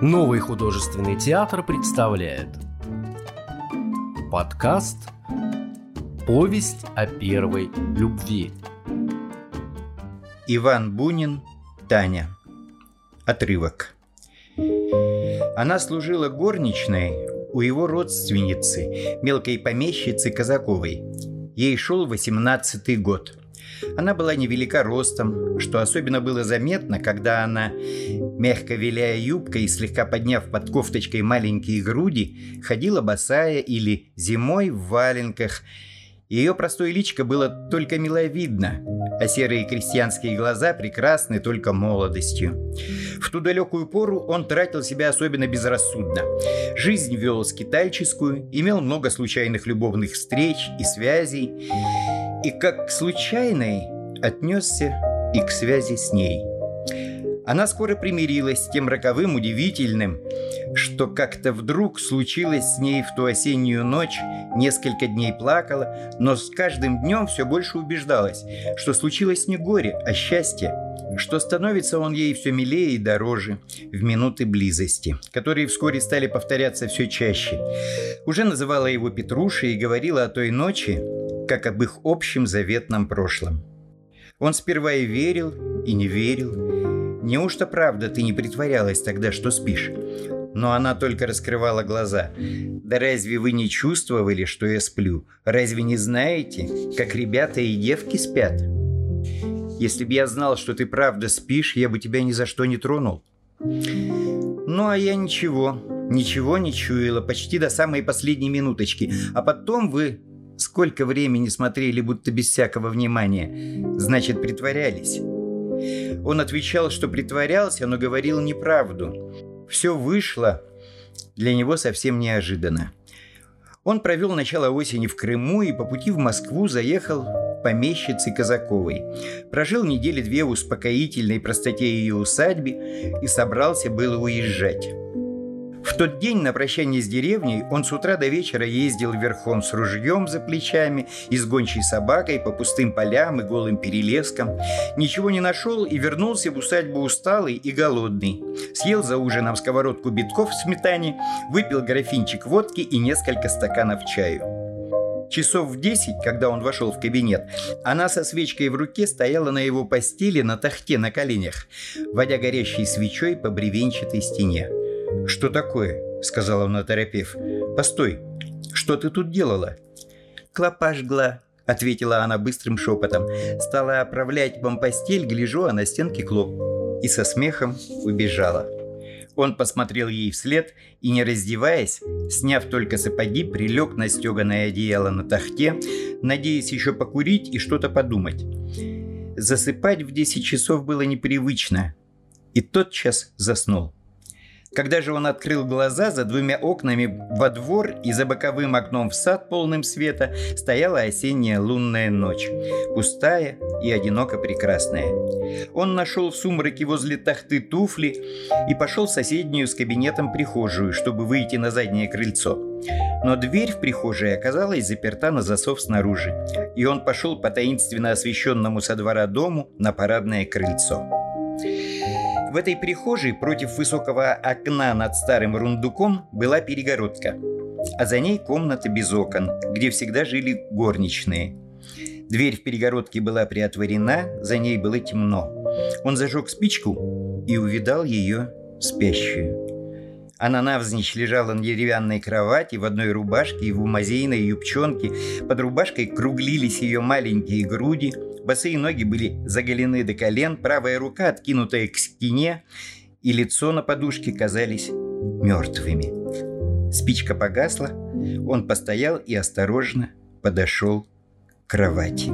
Новый художественный театр представляет Подкаст «Повесть о первой любви» Иван Бунин, Таня. Отрывок. Она служила горничной у его родственницы, мелкой помещицы Казаковой. Ей шел восемнадцатый год – она была невелика ростом, что особенно было заметно, когда она, мягко виляя юбкой и слегка подняв под кофточкой маленькие груди, ходила босая или зимой в валенках. Ее простое личико было только миловидно, а серые крестьянские глаза прекрасны только молодостью. В ту далекую пору он тратил себя особенно безрассудно. Жизнь вел скитальческую, имел много случайных любовных встреч и связей, и как к случайной отнесся и к связи с ней. Она скоро примирилась с тем роковым удивительным, что как-то вдруг случилось с ней в ту осеннюю ночь, несколько дней плакала, но с каждым днем все больше убеждалась, что случилось не горе, а счастье, что становится он ей все милее и дороже в минуты близости, которые вскоре стали повторяться все чаще. Уже называла его Петрушей и говорила о той ночи, как об их общем заветном прошлом. Он сперва и верил, и не верил. Неужто правда ты не притворялась тогда, что спишь? Но она только раскрывала глаза. Да разве вы не чувствовали, что я сплю? Разве не знаете, как ребята и девки спят? Если бы я знал, что ты правда спишь, я бы тебя ни за что не тронул. Ну, а я ничего, ничего не чуяла, почти до самой последней минуточки. А потом вы Сколько времени смотрели, будто без всякого внимания. Значит, притворялись. Он отвечал, что притворялся, но говорил неправду. Все вышло для него совсем неожиданно. Он провел начало осени в Крыму и по пути в Москву заехал к Казаковой. Прожил недели две в успокоительной простоте ее усадьбе и собрался было уезжать. В тот день на прощание с деревней он с утра до вечера ездил верхом с ружьем за плечами и с гончей собакой по пустым полям и голым перелескам. Ничего не нашел и вернулся в усадьбу усталый и голодный. Съел за ужином сковородку битков в сметане, выпил графинчик водки и несколько стаканов чаю. Часов в десять, когда он вошел в кабинет, она со свечкой в руке стояла на его постели на тахте на коленях, водя горящей свечой по бревенчатой стене. «Что такое?» — сказала она, торопев. «Постой, что ты тут делала?» «Клопа жгла», — ответила она быстрым шепотом. Стала оправлять вам постель, гляжу, а на стенке клоп. И со смехом убежала. Он посмотрел ей вслед и, не раздеваясь, сняв только сапоги, прилег на стеганое одеяло на тахте, надеясь еще покурить и что-то подумать. Засыпать в 10 часов было непривычно, и тотчас заснул. Когда же он открыл глаза, за двумя окнами во двор и за боковым окном в сад полным света стояла осенняя лунная ночь, пустая и одиноко прекрасная. Он нашел в сумраке возле тахты туфли и пошел в соседнюю с кабинетом прихожую, чтобы выйти на заднее крыльцо. Но дверь в прихожей оказалась заперта на засов снаружи, и он пошел по таинственно освещенному со двора дому на парадное крыльцо. Этой прихожей против высокого окна над старым рундуком была перегородка, а за ней комната без окон, где всегда жили горничные. Дверь в перегородке была приотворена, за ней было темно. Он зажег спичку и увидал ее спящую. Она навзничь лежала на деревянной кровати в одной рубашке и в умазейной юбчонке. Под рубашкой круглились ее маленькие груди, босые ноги были заголены до колен, правая рука откинутая к стене, и лицо на подушке казались мертвыми. Спичка погасла, он постоял и осторожно подошел к кровати.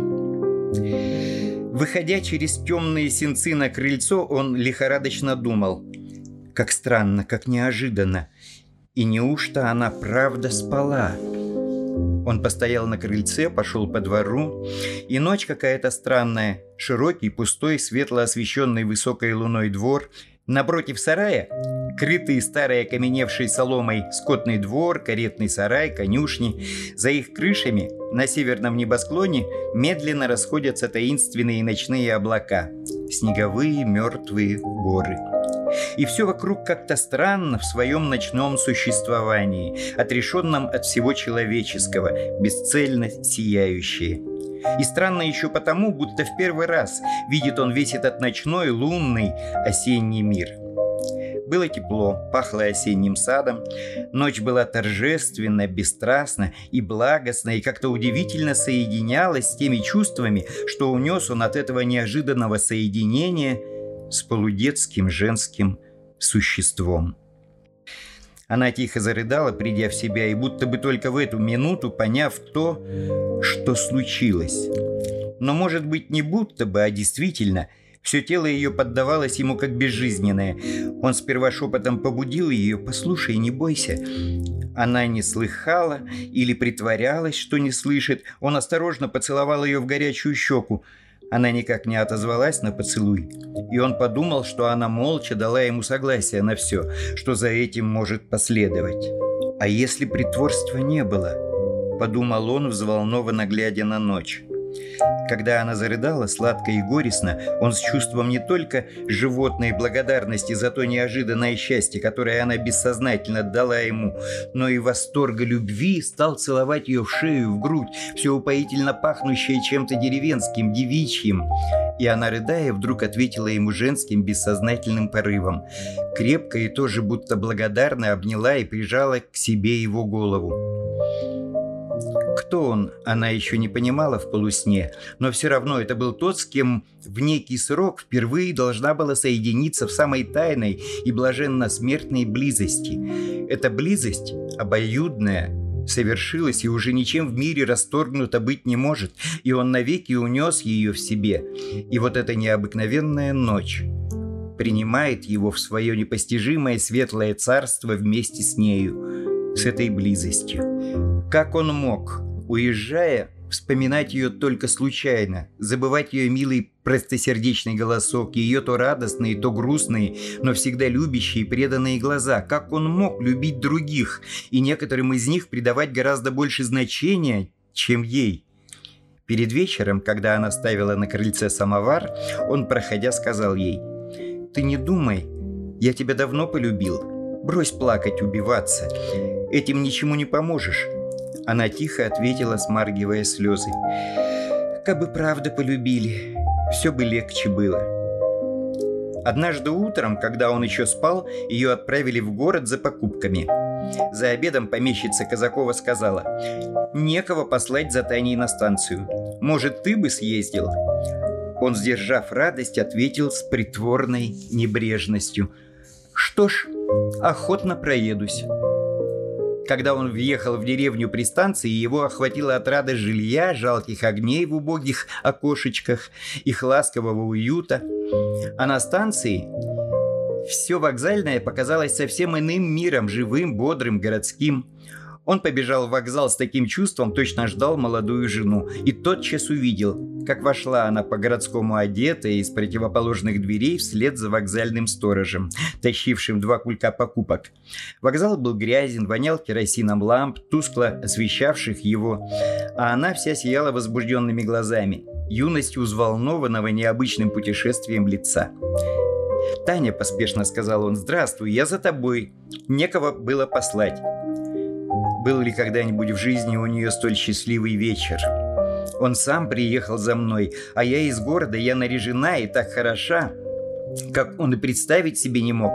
Выходя через темные сенцы на крыльцо, он лихорадочно думал – как странно, как неожиданно. И неужто она правда спала? Он постоял на крыльце, пошел по двору, и ночь какая-то странная. Широкий, пустой, светло освещенный высокой луной двор. Напротив сарая крытый старой окаменевшей соломой скотный двор, каретный сарай, конюшни. За их крышами на северном небосклоне медленно расходятся таинственные ночные облака, снеговые мертвые горы. И все вокруг как-то странно в своем ночном существовании, отрешенном от всего человеческого, бесцельно сияющее. И странно еще потому, будто в первый раз видит он весь этот ночной, лунный, осенний мир – было тепло, пахло осенним садом. Ночь была торжественна, бесстрастна и благостна, и как-то удивительно соединялась с теми чувствами, что унес он от этого неожиданного соединения с полудетским женским существом. Она тихо зарыдала, придя в себя, и будто бы только в эту минуту поняв то, что случилось. Но, может быть, не будто бы, а действительно – все тело ее поддавалось ему как безжизненное. Он сперва шепотом побудил ее «Послушай, не бойся». Она не слыхала или притворялась, что не слышит. Он осторожно поцеловал ее в горячую щеку. Она никак не отозвалась на поцелуй. И он подумал, что она молча дала ему согласие на все, что за этим может последовать. А если притворства не было? Подумал он, взволнованно глядя на ночь. Когда она зарыдала сладко и горестно, он с чувством не только животной благодарности за то неожиданное счастье, которое она бессознательно дала ему, но и восторга любви стал целовать ее в шею, в грудь, все упоительно пахнущее чем-то деревенским, девичьим. И она, рыдая, вдруг ответила ему женским бессознательным порывом. Крепко и тоже будто благодарно обняла и прижала к себе его голову. Кто он, она еще не понимала в полусне, но все равно это был тот, с кем в некий срок впервые должна была соединиться в самой тайной и блаженно-смертной близости. Эта близость, обоюдная, совершилась и уже ничем в мире расторгнута быть не может, и он навеки унес ее в себе. И вот эта необыкновенная ночь принимает его в свое непостижимое светлое царство вместе с нею, с этой близостью. Как он мог, Уезжая, вспоминать ее только случайно, забывать ее милый простосердечный голосок, ее то радостные, то грустные, но всегда любящие и преданные глаза. Как он мог любить других и некоторым из них придавать гораздо больше значения, чем ей? Перед вечером, когда она ставила на крыльце самовар, он, проходя, сказал ей, «Ты не думай, я тебя давно полюбил. Брось плакать, убиваться. Этим ничему не поможешь. Она тихо ответила, смаргивая слезы. «Как бы правда полюбили, все бы легче было». Однажды утром, когда он еще спал, ее отправили в город за покупками. За обедом помещица Казакова сказала, «Некого послать за Таней на станцию. Может, ты бы съездил?» Он, сдержав радость, ответил с притворной небрежностью, «Что ж, охотно проедусь». Когда он въехал в деревню при станции, его охватила отрада жилья, жалких огней в убогих окошечках, их ласкового уюта. А на станции все вокзальное показалось совсем иным миром, живым, бодрым, городским. Он побежал в вокзал с таким чувством, точно ждал молодую жену, и тотчас увидел, как вошла она по-городскому одетая из противоположных дверей вслед за вокзальным сторожем, тащившим два кулька покупок. Вокзал был грязен, вонял керосином ламп, тускло освещавших его, а она вся сияла возбужденными глазами, юностью взволнованного необычным путешествием лица. «Таня», — поспешно сказал он, — «здравствуй, я за тобой. Некого было послать». Был ли когда-нибудь в жизни у нее столь счастливый вечер? Он сам приехал за мной, а я из города, я наряжена и так хороша, как он и представить себе не мог,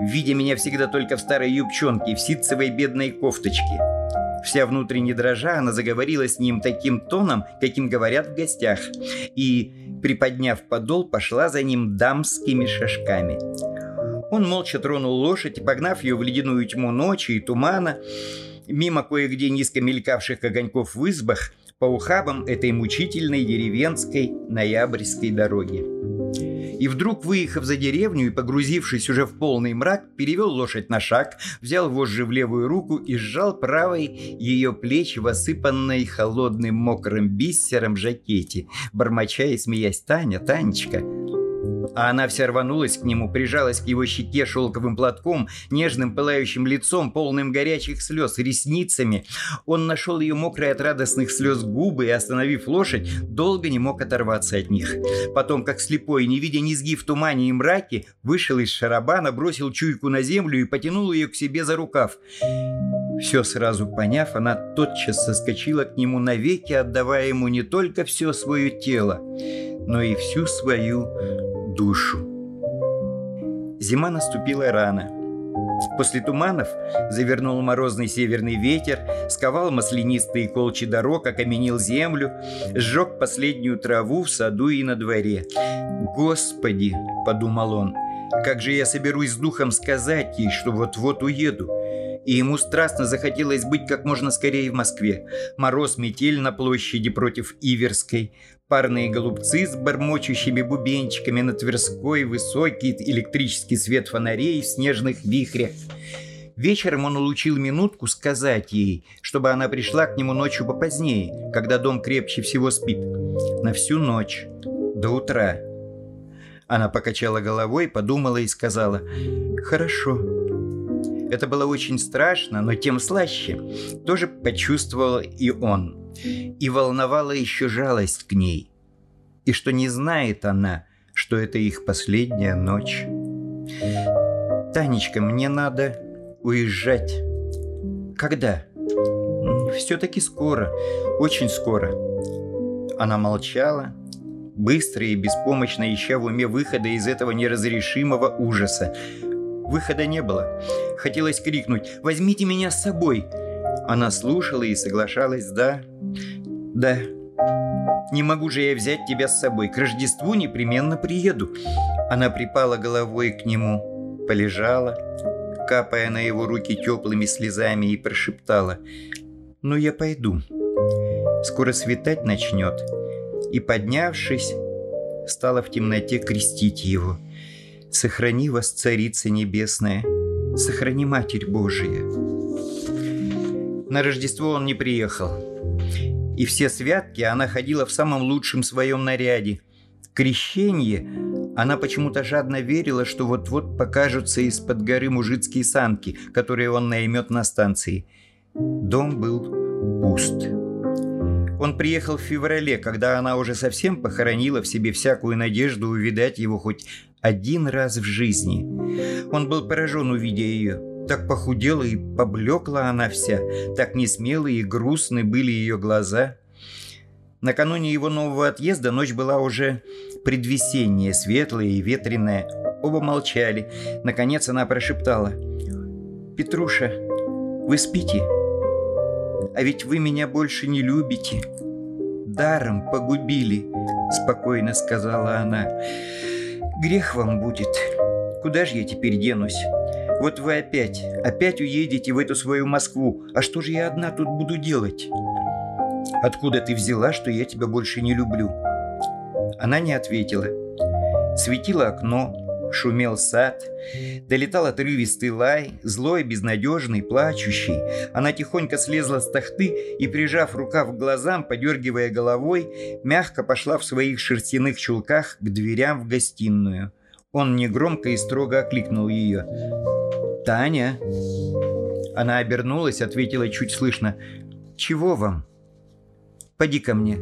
видя меня всегда только в старой юбчонке, в ситцевой бедной кофточке. Вся внутренне дрожа, она заговорила с ним таким тоном, каким говорят в гостях, и, приподняв подол, пошла за ним дамскими шажками. Он молча тронул лошадь погнав ее в ледяную тьму ночи и тумана, мимо кое-где низко мелькавших огоньков в избах, по ухабам этой мучительной деревенской ноябрьской дороги. И вдруг, выехав за деревню и погрузившись уже в полный мрак, перевел лошадь на шаг, взял вожжи в левую руку и сжал правой ее плечи в осыпанной холодным мокрым бисером жакете, бормоча и смеясь «Таня, Танечка!» А она вся рванулась к нему, прижалась к его щеке шелковым платком, нежным пылающим лицом, полным горячих слез, ресницами. Он нашел ее мокрые от радостных слез губы и, остановив лошадь, долго не мог оторваться от них. Потом, как слепой, не видя низги в тумане и мраке, вышел из шарабана, бросил чуйку на землю и потянул ее к себе за рукав. Все сразу поняв, она тотчас соскочила к нему навеки, отдавая ему не только все свое тело, но и всю свою душу. Зима наступила рано. После туманов завернул морозный северный ветер, сковал маслянистые колчи дорог, окаменил землю, сжег последнюю траву в саду и на дворе. «Господи!» – подумал он – как же я соберусь с духом сказать ей, что вот-вот уеду? И ему страстно захотелось быть как можно скорее в Москве. Мороз, метель на площади против Иверской, парные голубцы с бормочущими бубенчиками на Тверской, высокий электрический свет фонарей в снежных вихрях. Вечером он улучил минутку сказать ей, чтобы она пришла к нему ночью попозднее, когда дом крепче всего спит. На всю ночь, до утра. Она покачала головой, подумала и сказала «Хорошо». Это было очень страшно, но тем слаще. Тоже почувствовал и он. И волновала еще жалость к ней. И что не знает она, что это их последняя ночь. «Танечка, мне надо уезжать». «Когда?» «Все-таки скоро, очень скоро». Она молчала, быстро и беспомощно ища в уме выхода из этого неразрешимого ужаса. Выхода не было. Хотелось крикнуть «Возьмите меня с собой!» Она слушала и соглашалась «Да, да, не могу же я взять тебя с собой. К Рождеству непременно приеду». Она припала головой к нему, полежала, капая на его руки теплыми слезами и прошептала «Ну я пойду. Скоро светать начнет и, поднявшись, стала в темноте крестить его. «Сохрани вас, Царица Небесная, сохрани Матерь Божия». На Рождество он не приехал. И все святки она ходила в самом лучшем своем наряде. В крещенье она почему-то жадно верила, что вот-вот покажутся из-под горы мужицкие санки, которые он наймет на станции. Дом был пуст. Он приехал в феврале, когда она уже совсем похоронила в себе всякую надежду увидать его хоть один раз в жизни. Он был поражен, увидя ее. Так похудела и поблекла она вся, так несмелые и грустны были ее глаза. Накануне его нового отъезда ночь была уже предвесенняя, светлая и ветреная. Оба молчали. Наконец она прошептала. «Петруша, вы спите?» а ведь вы меня больше не любите. Даром погубили, спокойно сказала она. Грех вам будет. Куда же я теперь денусь? Вот вы опять, опять уедете в эту свою Москву. А что же я одна тут буду делать? Откуда ты взяла, что я тебя больше не люблю? Она не ответила. Светило окно, шумел сад, долетал отрывистый лай, злой, безнадежный, плачущий. Она тихонько слезла с тахты и, прижав рукав к глазам, подергивая головой, мягко пошла в своих шерстяных чулках к дверям в гостиную. Он негромко и строго окликнул ее. «Таня!» Она обернулась, ответила чуть слышно. «Чего вам?» «Поди ко мне».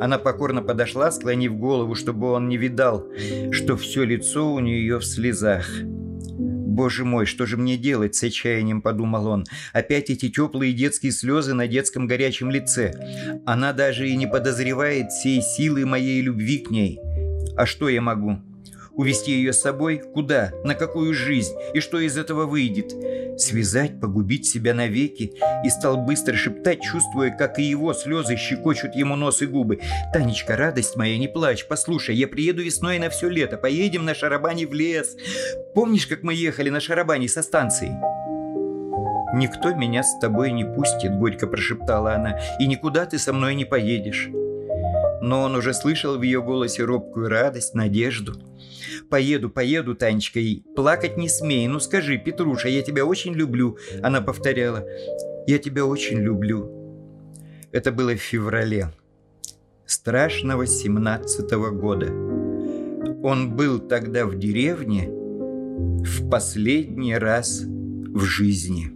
Она покорно подошла, склонив голову, чтобы он не видал, что все лицо у нее в слезах. «Боже мой, что же мне делать?» – с отчаянием подумал он. «Опять эти теплые детские слезы на детском горячем лице. Она даже и не подозревает всей силы моей любви к ней. А что я могу? Увести ее с собой? Куда? На какую жизнь? И что из этого выйдет? Связать, погубить себя навеки? И стал быстро шептать, чувствуя, как и его слезы щекочут ему нос и губы. «Танечка, радость моя, не плачь. Послушай, я приеду весной на все лето. Поедем на шарабане в лес. Помнишь, как мы ехали на шарабане со станции?» «Никто меня с тобой не пустит», — горько прошептала она, — «и никуда ты со мной не поедешь». Но он уже слышал в ее голосе робкую радость, надежду. «Поеду, поеду, Танечка, и плакать не смей. Ну скажи, Петруша, я тебя очень люблю», — она повторяла. «Я тебя очень люблю». Это было в феврале страшного семнадцатого года. он был тогда в деревне в последний раз в жизни.